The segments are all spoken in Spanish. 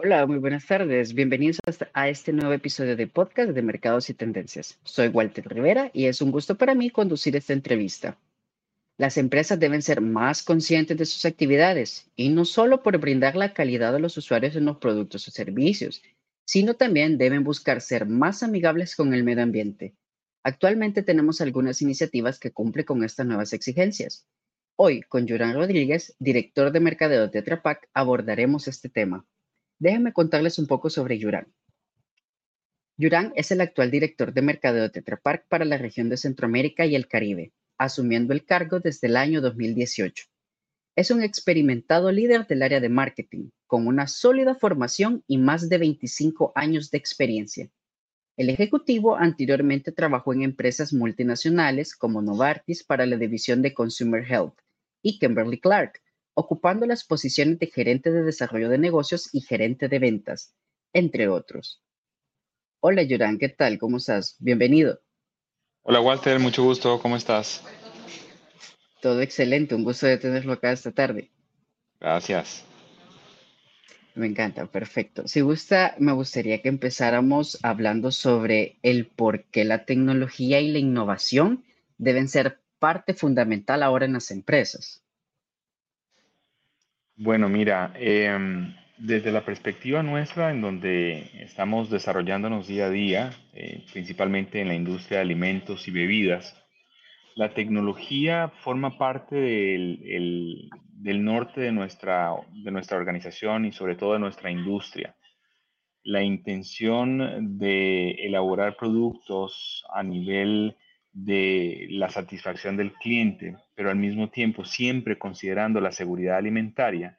Hola, muy buenas tardes. Bienvenidos a este nuevo episodio de podcast de Mercados y Tendencias. Soy Walter Rivera y es un gusto para mí conducir esta entrevista. Las empresas deben ser más conscientes de sus actividades y no solo por brindar la calidad a los usuarios en los productos o servicios, sino también deben buscar ser más amigables con el medio ambiente. Actualmente tenemos algunas iniciativas que cumplen con estas nuevas exigencias. Hoy, con Yurán Rodríguez, director de mercadeo de Tetra Pak, abordaremos este tema. Déjenme contarles un poco sobre Yurán. Yurán es el actual director de mercadeo de Pak para la región de Centroamérica y el Caribe, asumiendo el cargo desde el año 2018. Es un experimentado líder del área de marketing, con una sólida formación y más de 25 años de experiencia. El ejecutivo anteriormente trabajó en empresas multinacionales como Novartis para la división de Consumer Health y Kimberly Clark ocupando las posiciones de gerente de desarrollo de negocios y gerente de ventas, entre otros. Hola, Yurán, ¿qué tal? ¿Cómo estás? Bienvenido. Hola, Walter, mucho gusto. ¿Cómo estás? Todo excelente, un gusto de tenerlo acá esta tarde. Gracias. Me encanta, perfecto. Si gusta, me gustaría que empezáramos hablando sobre el por qué la tecnología y la innovación deben ser parte fundamental ahora en las empresas. Bueno, mira, em, desde la perspectiva nuestra, en donde estamos desarrollándonos día a día, eh, principalmente en la industria de alimentos y bebidas, la tecnología forma parte del, norte de nuestra, de nuestra organización y sobre todo de nuestra industria. La intención de elaborar productos a nivel de la satisfacción del cliente, pero al mismo tiempo siempre considerando la seguridad alimentaria,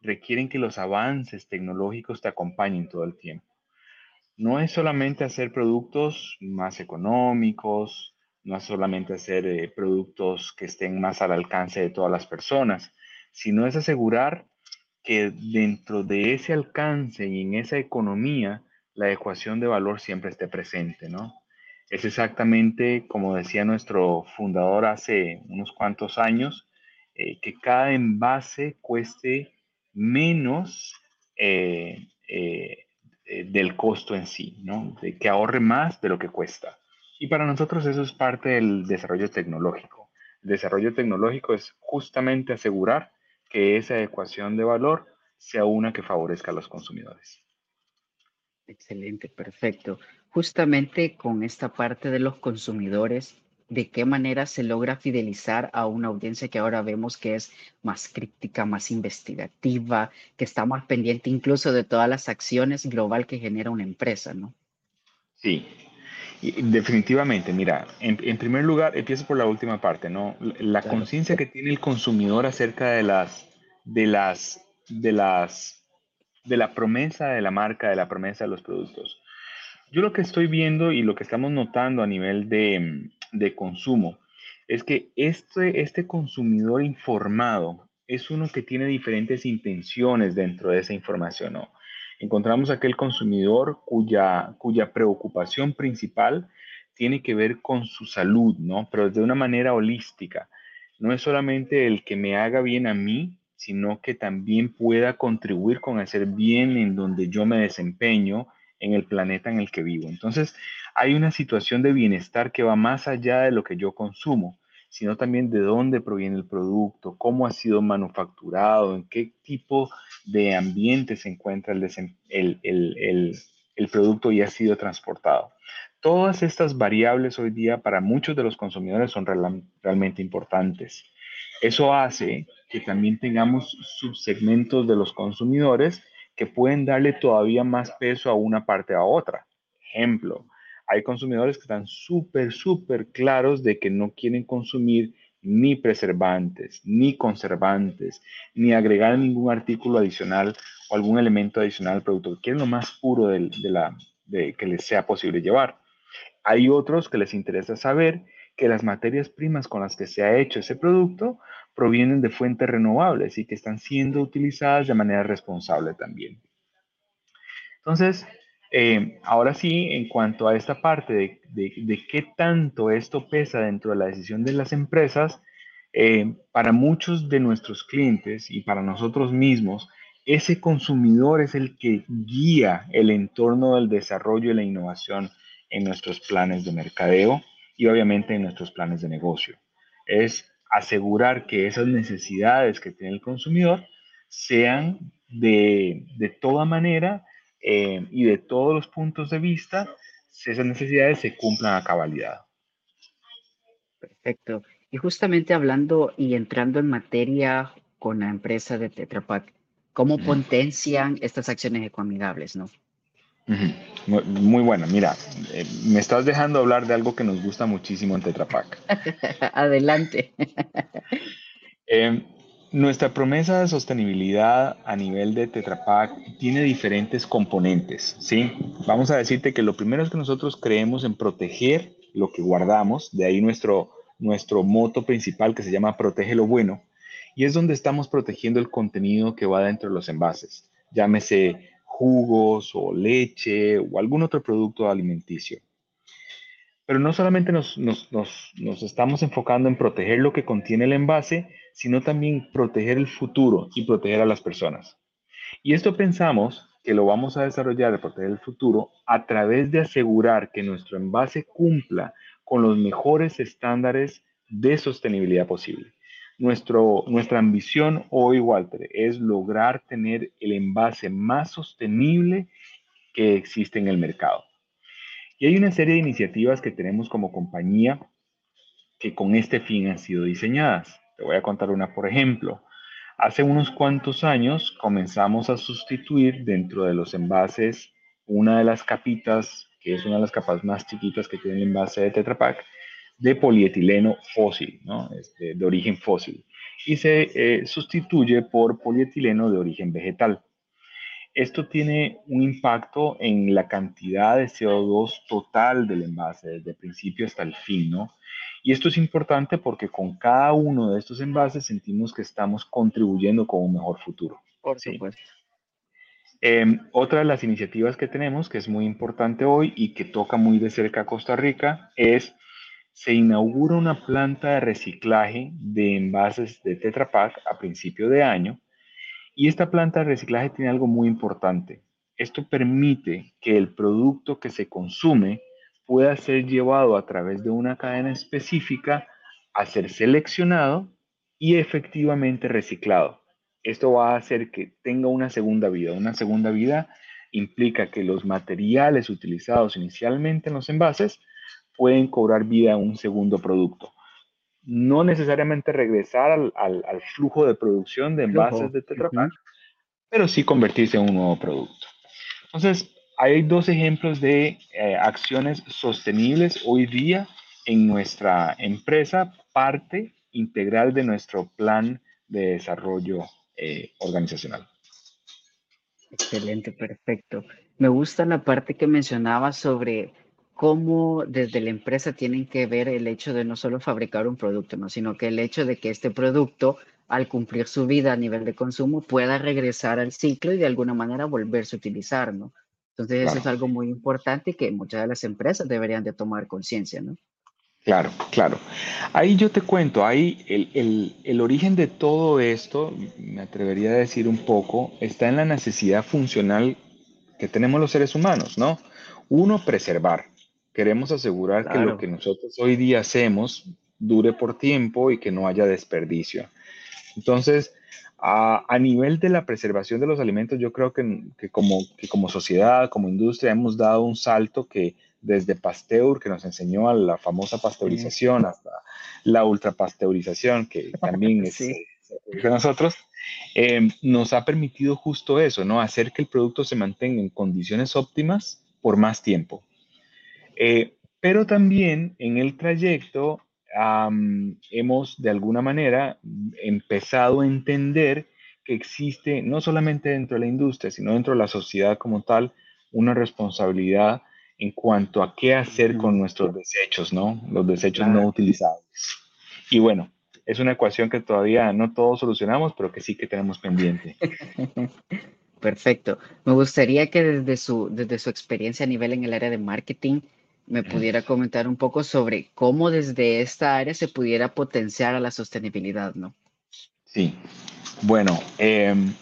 requieren que los avances tecnológicos te acompañen todo el tiempo. No es solamente hacer productos más económicos, no es solamente hacer eh, productos que estén más al alcance de todas las personas, sino es asegurar que dentro de ese alcance y en esa economía, la ecuación de valor siempre esté presente, ¿no? Es exactamente como decía nuestro fundador hace unos cuantos años, eh, que cada envase cueste menos eh, eh, del costo en sí, ¿no? De que ahorre más de lo que cuesta. Y para nosotros eso es parte del desarrollo tecnológico. El desarrollo tecnológico es justamente asegurar que esa ecuación de valor sea una que favorezca a los consumidores. Excelente, perfecto justamente con esta parte de los consumidores, de qué manera se logra fidelizar a una audiencia que ahora vemos que es más crítica, más investigativa, que está más pendiente incluso de todas las acciones global que genera una empresa, ¿no? Sí, definitivamente. Mira, en, primer lugar, empiezo por la última parte, ¿no? La conciencia que tiene el consumidor acerca de las, de las, de las, de la promesa de la marca, de la promesa de los productos. Yo lo que estoy viendo y lo que estamos notando a nivel de, de consumo es que este, este consumidor informado es uno que tiene diferentes intenciones dentro de esa información. ¿no? Encontramos aquel consumidor cuya, cuya preocupación principal tiene que ver con su salud, ¿no? Pero de una manera holística. No es solamente el que me haga bien a mí, sino que también pueda contribuir con hacer bien en donde yo me desempeño en el planeta en el que vivo. Entonces, hay una situación de bienestar que va más allá de lo que yo consumo, sino también de dónde proviene el producto, cómo ha sido manufacturado, en qué tipo de ambiente se encuentra el, producto y ha sido transportado. Todas estas variables hoy día para muchos de los consumidores son realmente importantes. Eso hace que también tengamos subsegmentos de los consumidores que pueden darle todavía más peso a una parte a otra. Ejemplo, hay consumidores que están súper, súper claros de que no quieren consumir ni preservantes, ni conservantes, ni agregar ningún artículo adicional o algún elemento adicional al producto. Quieren lo más puro de, la, de que les sea posible llevar. Hay otros que les interesa saber que las materias primas con las que se ha hecho ese producto provienen de fuentes renovables y que están siendo utilizadas de manera responsable también. Entonces, eh, ahora sí, en cuanto a esta parte de, qué tanto esto pesa dentro de la decisión de las empresas, eh, para muchos de nuestros clientes y para nosotros mismos, ese consumidor es el que guía el entorno del desarrollo y la innovación en nuestros planes de mercadeo y obviamente en nuestros planes de negocio. Es asegurar que esas necesidades que tiene el consumidor sean de, de toda manera eh, y de todos los puntos de vista, esas necesidades se cumplan a cabalidad. Perfecto. Y justamente hablando y entrando en materia con la empresa de Tetra Pak, ¿cómo potencian estas acciones ecoamigables, no? Muy, buena. Mira, eh, me estás dejando hablar de algo que nos gusta muchísimo en Tetra Pak. Adelante. Em, nuestra promesa de sostenibilidad a nivel de Tetra Pak tiene diferentes componentes, ¿sí? Vamos a decirte que lo primero es que nosotros creemos en proteger lo que guardamos, de ahí nuestro, nuestro moto principal que se llama Protege lo bueno, y es donde estamos protegiendo el contenido que va dentro de los envases, llámese jugos o leche o algún otro producto alimenticio. Pero no solamente nos, estamos enfocando en proteger lo que contiene el envase, sino también proteger el futuro y proteger a las personas. Y esto pensamos que lo vamos a desarrollar de proteger el futuro a través de asegurar que nuestro envase cumpla con los mejores estándares de sostenibilidad posible. Nuestro, nuestra ambición hoy, Walter, es lograr tener el envase más sostenible que existe en el mercado. Y hay una serie de iniciativas que tenemos como compañía que con este fin han sido diseñadas. Te voy a contar una, por ejemplo. Hace unos cuantos años comenzamos a sustituir dentro de los envases una de las capitas, que es una de las capas más chiquitas que tiene el envase de Tetra Pak, de polietileno fósil, ¿no? Este, de origen fósil, y se eh, sustituye por polietileno de origen vegetal. Esto tiene un impacto en la cantidad de CO2 total del envase, desde el principio hasta el fin, ¿no? Y esto es importante porque con cada uno de estos envases sentimos que estamos contribuyendo con un mejor futuro. Por supuesto. Em, otra de las iniciativas que tenemos, que es muy importante hoy y que toca muy de cerca a Costa Rica, es se inaugura una planta de reciclaje de envases de Tetra Pak a principio de año y esta planta de reciclaje tiene algo muy importante. Esto permite que el producto que se consume pueda ser llevado a través de una cadena específica a ser seleccionado y efectivamente reciclado. Esto va a hacer que tenga una segunda vida. Una segunda vida implica que los materiales utilizados inicialmente en los envases pueden cobrar vida a un segundo producto. No necesariamente regresar al, flujo de producción de envases de Tetra Pak, pero sí convertirse en un nuevo producto. Entonces, hay dos ejemplos de eh, acciones sostenibles hoy día en nuestra empresa, parte integral de nuestro plan de desarrollo eh, organizacional. Excelente, perfecto. Me gusta la parte que mencionaba sobre cómo desde la empresa tienen que ver el hecho de no solo fabricar un producto, ¿no? sino que el hecho de que este producto, al cumplir su vida a nivel de consumo, pueda regresar al ciclo y de alguna manera volverse a utilizar, ¿no? Entonces, eso es algo muy importante que muchas de las empresas deberían de tomar conciencia, ¿no? Claro, claro. Ahí yo te cuento, ahí el, el, el, origen de todo esto, me atrevería a decir un poco, está en la necesidad funcional que tenemos los seres humanos, ¿no? Uno, preservar. Queremos asegurar que lo que nosotros hoy día hacemos dure por tiempo y que no haya desperdicio. Entonces, a, a nivel de la preservación de los alimentos, yo creo que, que, como, que como sociedad, como industria, hemos dado un salto que desde Pasteur, que nos enseñó a la famosa pasteurización, hasta la ultrapasteurización, que también es, sí. de nosotros, eh, nos ha permitido justo eso, ¿no? Hacer que el producto se mantenga en condiciones óptimas por más tiempo. Eh, pero también en el trayecto hemos de alguna manera empezado a entender que existe no solamente dentro de la industria, sino dentro de la sociedad como tal, una responsabilidad en cuanto a qué hacer con nuestros desechos, ¿no? Los desechos no utilizados. Y bueno, es una ecuación que todavía no todos solucionamos, pero que sí que tenemos pendiente. Perfecto. Me gustaría que desde su, desde su experiencia a nivel en el área de marketing, me pudiera comentar un poco sobre cómo desde esta área se pudiera potenciar a la sostenibilidad, ¿no? Sí, bueno, em,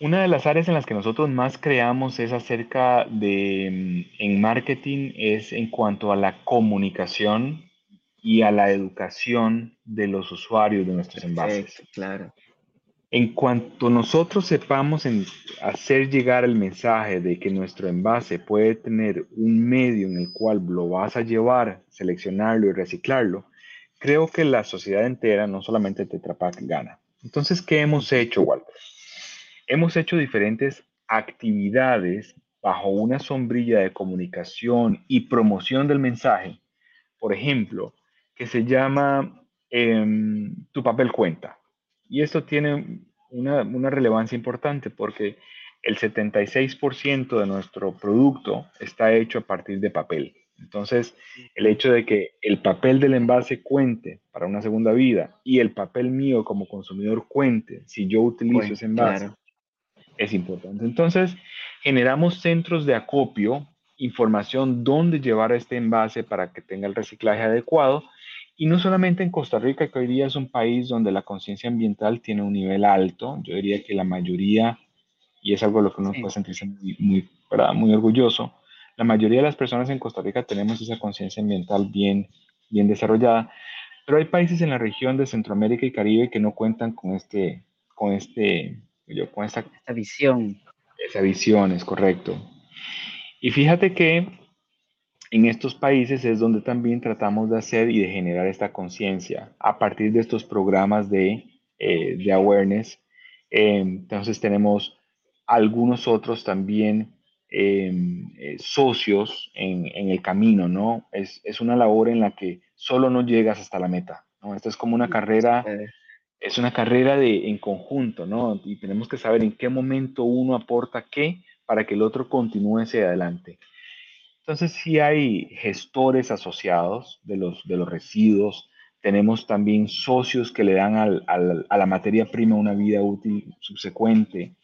Una de las áreas en las que nosotros más creamos es acerca de, mm, en marketing, es en cuanto a la comunicación y a la educación de los usuarios de nuestros envases. claro. En cuanto nosotros sepamos hacer llegar el mensaje de que nuestro envase puede tener un medio en el cual lo vas a llevar, seleccionarlo y reciclarlo, creo que la sociedad entera, no solamente Tetra Pak, gana. Entonces, ¿qué hemos hecho, Walter? Hemos hecho diferentes actividades bajo una sombrilla de comunicación y promoción del mensaje. Por ejemplo, que se llama em, Tu papel cuenta. Y esto tiene una, una relevancia importante porque el 76% de nuestro producto está hecho a partir de papel. Entonces, el hecho de que el papel del envase cuente para una segunda vida y el papel mío como consumidor cuente si yo utilizo ese envase es importante. Entonces, generamos centros de acopio, información dónde llevar este envase para que tenga el reciclaje adecuado y no solamente en Costa Rica, que hoy día es un país donde la conciencia ambiental tiene un nivel alto, yo diría que la mayoría, y es algo de lo que uno puede sentirse muy, muy, muy orgulloso, la mayoría de las personas en Costa Rica tenemos esa conciencia ambiental bien, bien desarrollada, pero hay países en la región de Centroamérica y Caribe que no cuentan con este, con este, yo, con esta, esta visión. Esa visión, es correcto. Y fíjate que en estos países es donde también tratamos de hacer y de generar esta conciencia a partir de estos programas de, eh, de awareness. Eh, entonces tenemos algunos otros también em, eh, socios en, en, el camino, ¿no? Es, es, una labor en la que solo no llegas hasta la meta, ¿no? Esta es como una carrera, es una carrera de, en conjunto, ¿no? Y tenemos que saber en qué momento uno aporta qué para que el otro continúe hacia adelante. Entonces, sí hay gestores asociados de los, de los residuos, tenemos también socios que le dan al, al, a la materia prima una vida útil subsecuente.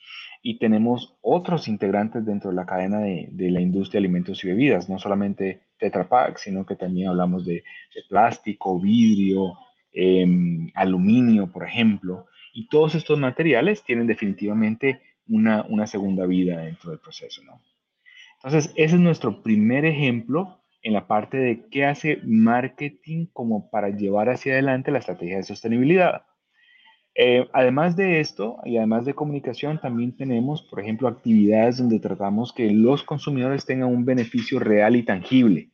Y tenemos otros integrantes dentro de la cadena de, de la industria de alimentos y bebidas, no solamente Tetra Pak, sino que también hablamos de, de plástico, vidrio, eh, aluminio, por ejemplo, y todos estos materiales tienen definitivamente una, una segunda vida dentro del proceso, ¿no? Entonces, ese es nuestro primer ejemplo en la parte de qué hace marketing como para llevar hacia adelante la estrategia de sostenibilidad. Eh, además de esto, y además de comunicación, también tenemos, por ejemplo, actividades donde tratamos que los consumidores tengan un beneficio real y tangible.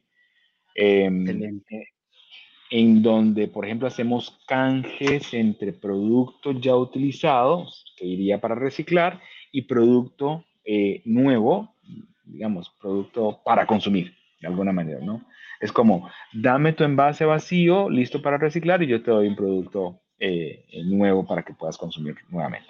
Eh, en donde, por ejemplo, hacemos canjes entre productos ya utilizados, que iría para reciclar, y producto eh, nuevo, digamos, producto para consumir, de alguna manera, ¿no? Es como, dame tu envase vacío, listo para reciclar, y yo te doy un producto eh, nuevo para que puedas consumir nuevamente.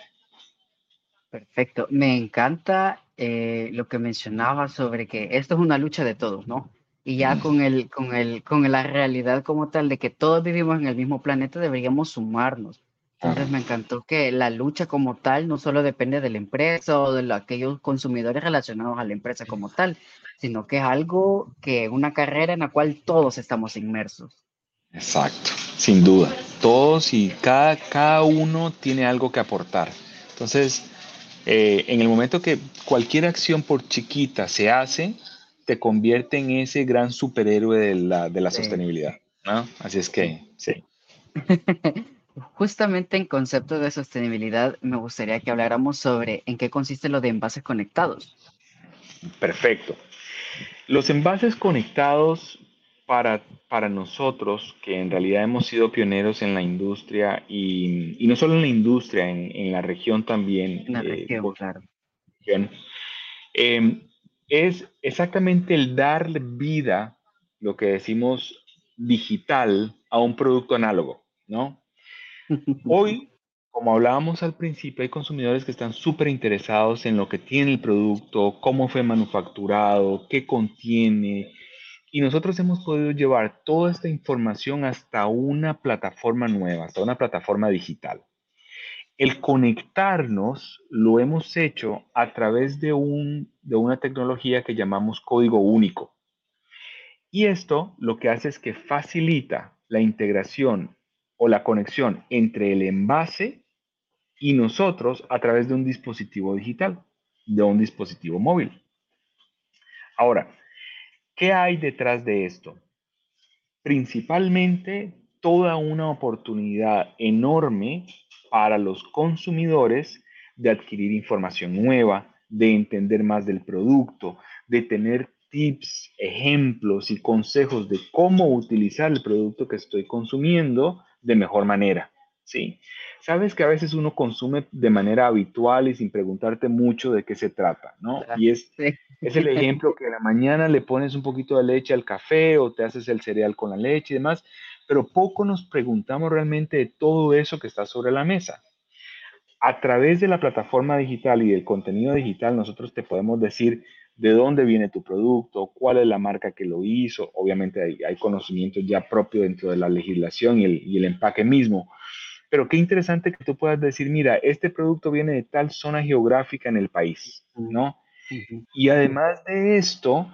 Perfecto. Me encanta eh, lo que mencionaba sobre que esto es una lucha de todos, ¿no? Y ya con, el, con, el, con la realidad como tal de que todos vivimos en el mismo planeta, deberíamos sumarnos. Entonces me encantó que la lucha como tal no solo depende de la empresa o de aquellos consumidores relacionados a la empresa como tal, sino que es algo que una carrera en la cual todos estamos inmersos. Exacto, sin duda. Todos y cada, cada uno tiene algo que aportar. Entonces, eh, en el momento que cualquier acción por chiquita se hace, te convierte en ese gran superhéroe de la, de la sí. sostenibilidad. ¿no? Así es que, sí. Justamente en concepto de sostenibilidad, me gustaría que habláramos sobre en qué consiste lo de envases conectados. Perfecto. Los envases conectados para, para nosotros, que en realidad hemos sido pioneros en la industria y, y no solo en la industria, en, en la región también. En la eh, región, claro. Eh, es exactamente el darle vida, lo que decimos digital, a un producto análogo, ¿no? Hoy, como hablábamos al principio, hay consumidores que están súper interesados en lo que tiene el producto, cómo fue manufacturado, qué contiene. Y nosotros hemos podido llevar toda esta información hasta una plataforma nueva, hasta una plataforma digital. El conectarnos lo hemos hecho a través de, un, de una tecnología que llamamos código único. Y esto lo que hace es que facilita la integración o la conexión entre el envase y nosotros a través de un dispositivo digital, de un dispositivo móvil. Ahora, ¿qué hay detrás de esto? Principalmente toda una oportunidad enorme para los consumidores de adquirir información nueva, de entender más del producto, de tener tips, ejemplos y consejos de cómo utilizar el producto que estoy consumiendo de mejor manera. ¿sí? Sabes que a veces uno consume de manera habitual y sin preguntarte mucho de qué se trata, ¿no? Y es, es el ejemplo que a la mañana le pones un poquito de leche al café o te haces el cereal con la leche y demás, pero poco nos preguntamos realmente de todo eso que está sobre la mesa. A través de la plataforma digital y del contenido digital, nosotros te podemos decir de dónde viene tu producto, cuál es la marca que lo hizo. Obviamente hay, hay conocimientos ya propios dentro de la legislación y el, y el empaque mismo. Pero qué interesante que tú puedas decir, mira, este producto viene de tal zona geográfica en el país, ¿no? Y además de esto,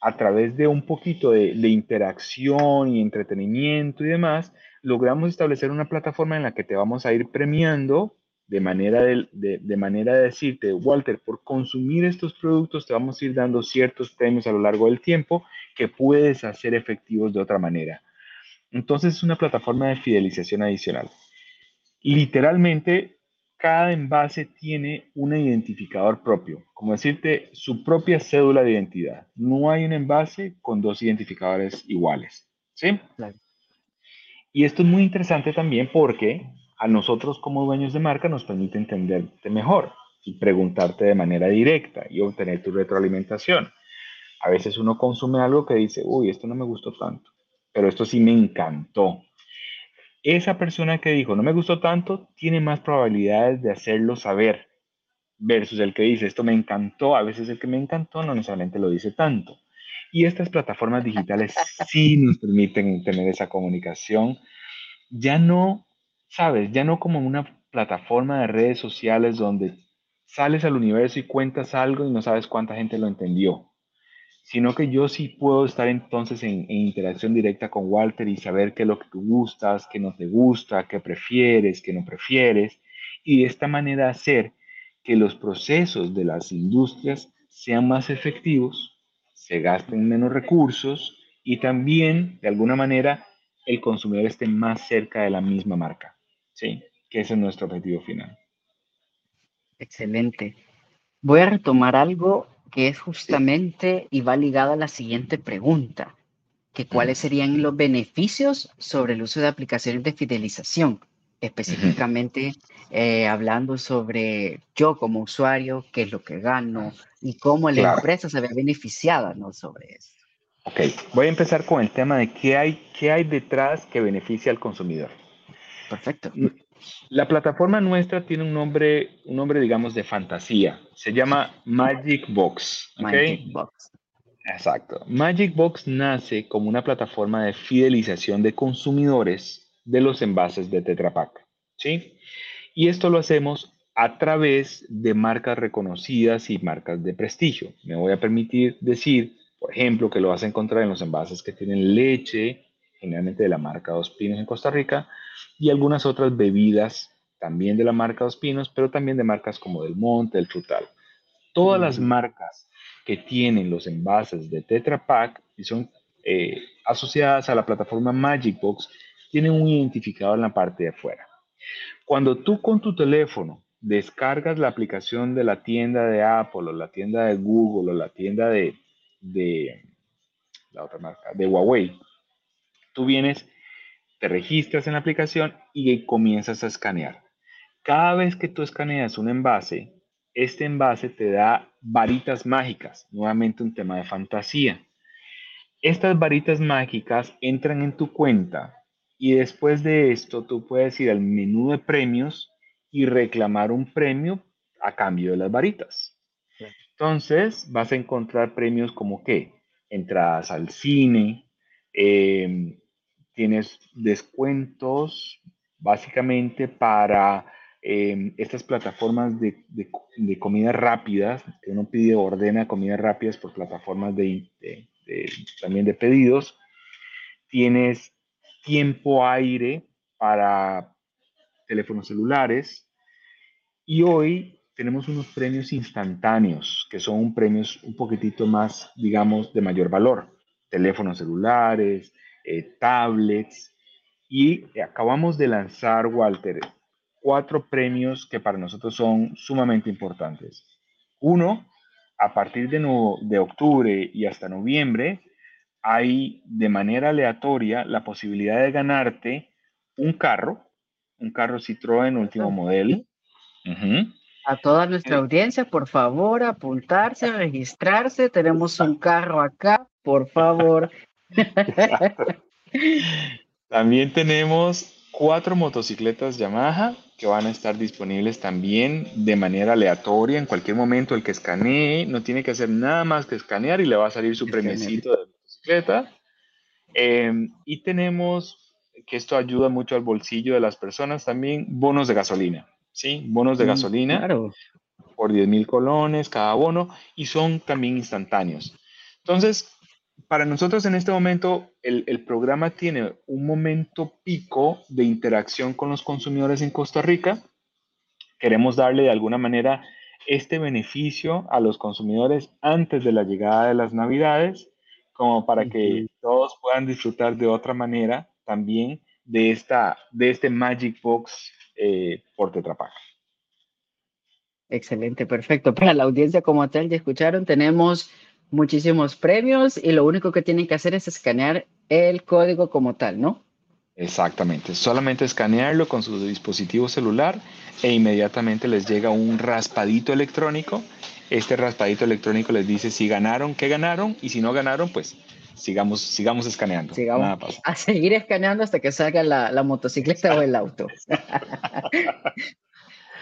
a través de un poquito de, de, interacción y entretenimiento y demás, logramos establecer una plataforma en la que te vamos a ir premiando de manera de, de, manera de decirte, Walter, por consumir estos productos te vamos a ir dando ciertos premios a lo largo del tiempo que puedes hacer efectivos de otra manera. Entonces es una plataforma de fidelización adicional. Literalmente, cada envase tiene un identificador propio, como decirte, su propia cédula de identidad. No hay un envase con dos identificadores iguales. ¿Sí? Y esto es muy interesante también porque a nosotros como dueños de marca nos permite entenderte mejor y preguntarte de manera directa y obtener tu retroalimentación. A veces uno consume algo que dice, uy, esto no me gustó tanto, pero esto sí me encantó. Esa persona que dijo, no me gustó tanto, tiene más probabilidades de hacerlo saber versus el que dice, esto me encantó. A veces el que me encantó no necesariamente lo dice tanto. Y estas plataformas digitales sí nos permiten tener esa comunicación. Ya no sabes, ya no como una plataforma de redes sociales donde sales al universo y cuentas algo y no sabes cuánta gente lo entendió, sino que yo sí puedo estar entonces en, interacción directa con Walter y saber qué es lo que tú gustas, qué no te gusta, qué prefieres, qué no prefieres, y de esta manera hacer que los procesos de las industrias sean más efectivos, se gasten menos recursos y también, de alguna manera, el consumidor esté más cerca de la misma marca. Sí, que ese es nuestro objetivo final. Excelente. Voy a retomar algo que es justamente y va ligado a la siguiente pregunta, que cuáles serían los beneficios sobre el uso de aplicaciones de fidelización, específicamente eh, hablando sobre yo como usuario, qué es lo que gano y cómo la empresa se ve beneficiada ¿no? sobre eso. Ok, voy a empezar con el tema de qué hay, qué hay detrás que beneficia al consumidor. Perfecto. La plataforma nuestra tiene un nombre, un nombre, digamos, de fantasía. Se llama Magic Box. Magic Box. Exacto. Magic Box nace como una plataforma de fidelización de consumidores de los envases de Tetra Pak. ¿Sí? Y esto lo hacemos a través de marcas reconocidas y marcas de prestigio. Me voy a permitir decir, por ejemplo, que lo vas a encontrar en los envases que tienen leche, generalmente de la marca Dos Pinos en Costa Rica, y algunas otras bebidas también de la marca Dos Pinos, pero también de marcas como Del Monte, El Frutal. Todas las marcas que tienen los envases de Tetra Pak y son eh, asociadas a la plataforma Magic Box tienen un identificador en la parte de afuera. Cuando tú con tu teléfono descargas la aplicación de la tienda de Apple o la tienda de Google o la tienda de, de la otra marca, de Huawei, tú vienes te registras en la aplicación y comienzas a escanear. Cada vez que tú escaneas un envase, este envase te da varitas mágicas, nuevamente un tema de fantasía. Estas varitas mágicas entran en tu cuenta y después de esto tú puedes ir al menú de premios y reclamar un premio a cambio de las varitas. Entonces vas a encontrar premios como que entradas al cine, eh, tienes descuentos básicamente para em, estas plataformas de, de, comidas rápidas, que uno pide, ordena comidas rápidas por plataformas de, también de pedidos. Tienes tiempo aire para teléfonos celulares. Y hoy tenemos unos premios instantáneos, que son premios un poquitito más, digamos, de mayor valor. Teléfonos celulares, eh, tablets. Y acabamos de lanzar, Walter, cuatro premios que para nosotros son sumamente importantes. Uno, a partir de, de octubre y hasta noviembre, hay de manera aleatoria la posibilidad de ganarte un carro, un carro Citroën último modelo. A toda nuestra audiencia, por favor, apuntarse, registrarse. Tenemos un carro acá, por favor. También tenemos cuatro motocicletas Yamaha que van a estar disponibles también de manera aleatoria en cualquier momento. El que escanee no tiene que hacer nada más que escanear y le va a salir su premiecito de motocicleta. Em, y tenemos, que esto ayuda mucho al bolsillo de las personas también, bonos de gasolina. ¿sí? Bonos de mm, gasolina por 10 mil colones cada bono y son también instantáneos. Entonces, para nosotros en este momento, el, programa tiene un momento pico de interacción con los consumidores en Costa Rica. Queremos darle de alguna manera este beneficio a los consumidores antes de la llegada de las navidades, como para que todos puedan disfrutar de otra manera también de, esta, de este Magic Box eh, por Tetra Excelente, perfecto. Para la audiencia como tal, ya escucharon, tenemos muchísimos premios y lo único que tienen que hacer es escanear el código como tal, ¿no? Exactamente, solamente escanearlo con su dispositivo celular e inmediatamente les llega un raspadito electrónico. Este raspadito electrónico les dice si ganaron, qué ganaron y si no ganaron, pues sigamos, sigamos escaneando. Sigamos a seguir escaneando hasta que salga la, la motocicleta o el auto.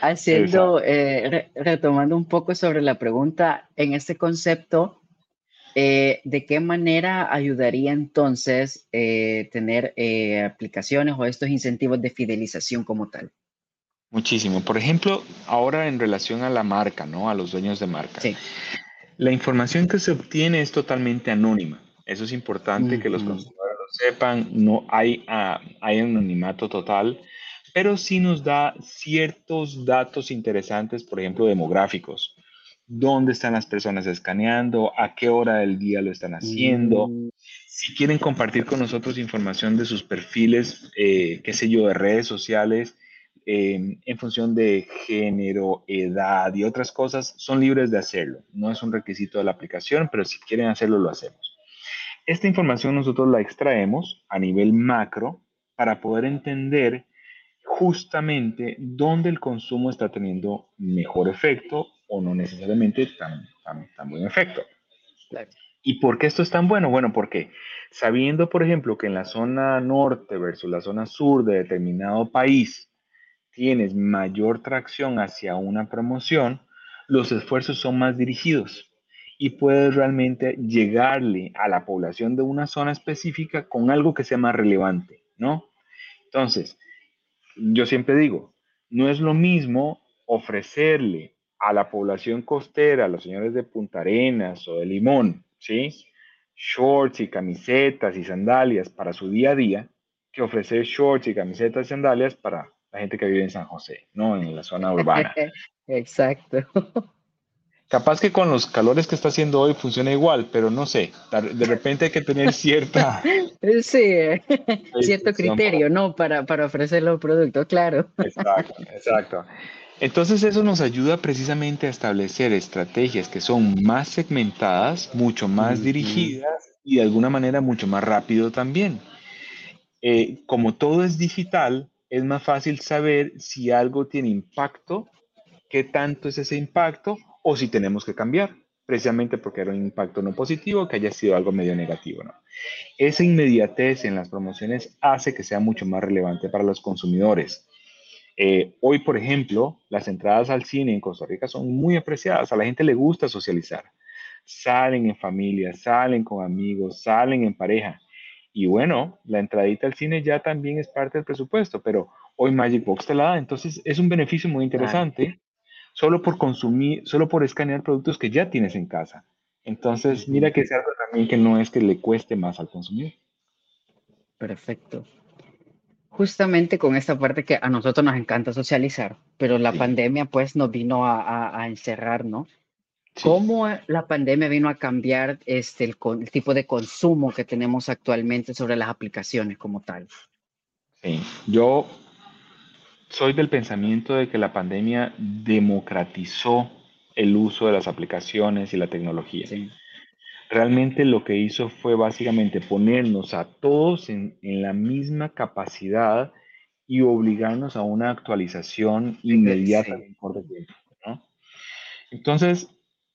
Haciendo, eh, retomando un poco sobre la pregunta, en este concepto, eh, ¿de qué manera ayudaría entonces eh, tener eh, aplicaciones o estos incentivos de fidelización como tal? Muchísimo. Por ejemplo, ahora en relación a la marca, ¿no? A los dueños de marca. Sí. La información que se obtiene es totalmente anónima. Eso es importante que los consumidores lo sepan. No hay, uh, hay anonimato total, pero sí nos da ciertos datos interesantes, por ejemplo, demográficos dónde están las personas escaneando, a qué hora del día lo están haciendo. Mm. Si quieren compartir con nosotros información de sus perfiles, eh, qué sé yo, de redes sociales, em, en función de género, edad y otras cosas, son libres de hacerlo. No es un requisito de la aplicación, pero si quieren hacerlo, lo hacemos. Esta información nosotros la extraemos a nivel macro para poder entender justamente dónde el consumo está teniendo mejor efecto o no necesariamente tan, tan, buen efecto. ¿Y por qué esto es tan bueno? Bueno, porque sabiendo, por ejemplo, que en la zona norte versus la zona sur de determinado país tienes mayor tracción hacia una promoción, los esfuerzos son más dirigidos y puedes realmente llegarle a la población de una zona específica con algo que sea más relevante, ¿no? Entonces, yo siempre digo, no es lo mismo ofrecerle a la población costera, a los señores de Punta Arenas o de Limón, ¿sí? Shorts y camisetas y sandalias para su día a día, que ofrecer shorts y camisetas y sandalias para la gente que vive en San José, ¿no? En la zona urbana. Exacto. Capaz que con los calores que está haciendo hoy funciona igual, pero no sé, de repente hay que tener cierta... Sí, cierto criterio, ¿no? Para, para ofrecer los productos, claro. Exacto, exacto. Entonces eso nos ayuda precisamente a establecer estrategias que son más segmentadas, mucho más dirigidas y de alguna manera mucho más rápido también. Eh, como todo es digital, es más fácil saber si algo tiene impacto, qué tanto es ese impacto o si tenemos que cambiar, precisamente porque era un impacto no positivo, que haya sido algo medio negativo. ¿no? Esa inmediatez en las promociones hace que sea mucho más relevante para los consumidores. Eh, hoy, por ejemplo, las entradas al cine en Costa Rica son muy apreciadas. A la gente le gusta socializar. Salen en familia, salen con amigos, salen en pareja. Y bueno, la entradita al cine ya también es parte del presupuesto, pero hoy Magic Box te la da. Entonces es un beneficio muy interesante solo por consumir, solo por escanear productos que ya tienes en casa. Entonces, mira que es algo también que no es que le cueste más al consumidor. Perfecto. Justamente con esta parte que a nosotros nos encanta socializar, pero la pandemia pues nos vino a, encerrar, ¿no? ¿Cómo la pandemia vino a cambiar este, el, el, tipo de consumo que tenemos actualmente sobre las aplicaciones como tal? Sí, yo soy del pensamiento de que la pandemia democratizó el uso de las aplicaciones y la tecnología. Realmente lo que hizo fue básicamente ponernos a todos en, la misma capacidad y obligarnos a una actualización inmediata Entonces,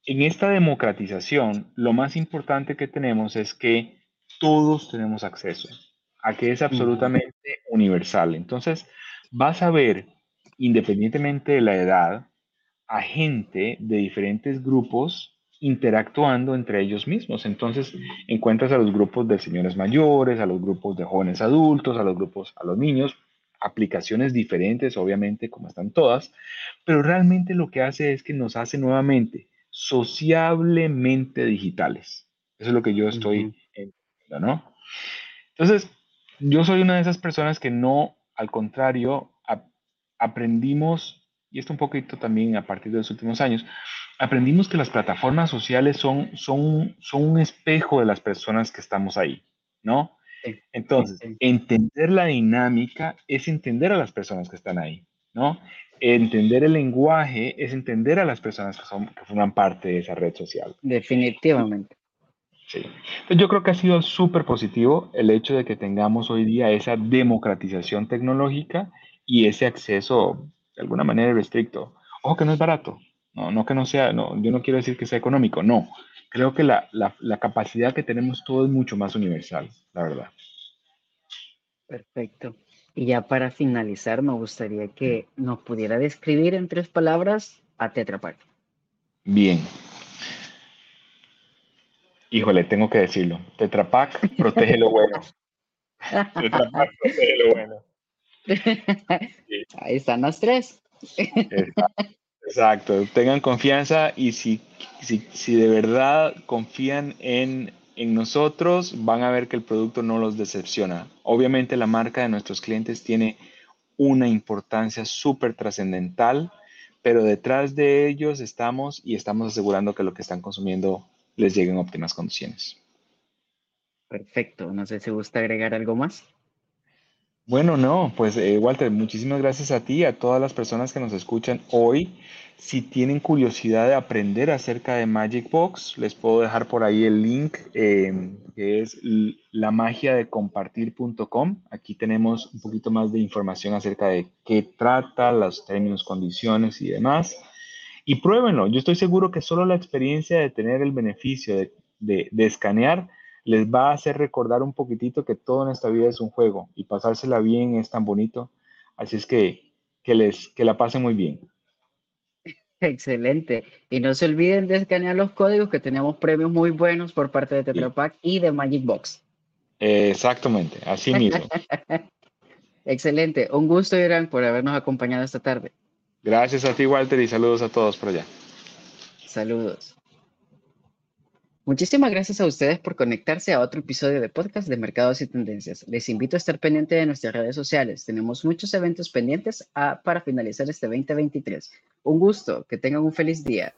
en esta democratización, lo más importante que tenemos es que todos tenemos acceso a que es absolutamente universal. Entonces, vas a ver, independientemente de la edad, a gente de diferentes grupos interactuando entre ellos mismos. Entonces encuentras a los grupos de señores mayores, a los grupos de jóvenes adultos, a los grupos, a los niños, aplicaciones diferentes, obviamente, como están todas, pero realmente lo que hace es que nos hace nuevamente sociablemente digitales. Eso es lo que yo estoy entendiendo, ¿no? Entonces, yo soy una de esas personas que no, al contrario, aprendimos y esto un poquito también a partir de los últimos años, aprendimos que las plataformas sociales son, son, son un espejo de las personas que estamos ahí, ¿no? Entonces, entender la dinámica es entender a las personas que están ahí, ¿no? Entender el lenguaje es entender a las personas que, son, que forman parte de esa red social. Definitivamente. Sí. Entonces yo creo que ha sido súper positivo el hecho de que tengamos hoy día esa democratización tecnológica y ese acceso de alguna manera restricto. Ojo que no es barato, no, no que no sea, no, yo no quiero decir que sea económico, no. Creo que la, la, capacidad que tenemos todo es mucho más universal, la verdad. Perfecto. Y ya para finalizar, me gustaría que nos pudiera describir en tres palabras a Tetra Pak. Bien. Híjole, tengo que decirlo. Tetra Pak protege lo bueno. Tetra Pak protege lo bueno. Ahí están las tres. Exacto, tengan confianza y si, si, de verdad confían en, en nosotros, van a ver que el producto no los decepciona. Obviamente la marca de nuestros clientes tiene una importancia súper trascendental, pero detrás de ellos estamos y estamos asegurando que lo que están consumiendo les llegue en óptimas condiciones. Perfecto, no sé si gusta agregar algo más. Bueno, no, pues eh, Walter, muchísimas gracias a ti, a todas las personas que nos escuchan hoy. Si tienen curiosidad de aprender acerca de Magic Box, les puedo dejar por ahí el link em, que es la magia de compartir.com. Aquí tenemos un poquito más de información acerca de qué trata, los términos, condiciones y demás. Y pruébenlo. Yo estoy seguro que solo la experiencia de tener el beneficio de, de escanear les va a hacer recordar un poquitito que todo en esta vida es un juego y pasársela bien es tan bonito. Así es que que les que la pasen muy bien. Excelente. Y no se olviden de escanear los códigos que tenemos premios muy buenos por parte de Tetra Pak y de Magic Box. exactamente, así mismo. Excelente. Un gusto, Irán, por habernos acompañado esta tarde. Gracias a ti, Walter, y saludos a todos por allá. Saludos. Muchísimas gracias a ustedes por conectarse a otro episodio de podcast de Mercados y Tendencias. Les invito a estar pendiente de nuestras redes sociales. Tenemos muchos eventos pendientes ah, para finalizar este 2023. Un gusto, que tengan un feliz día.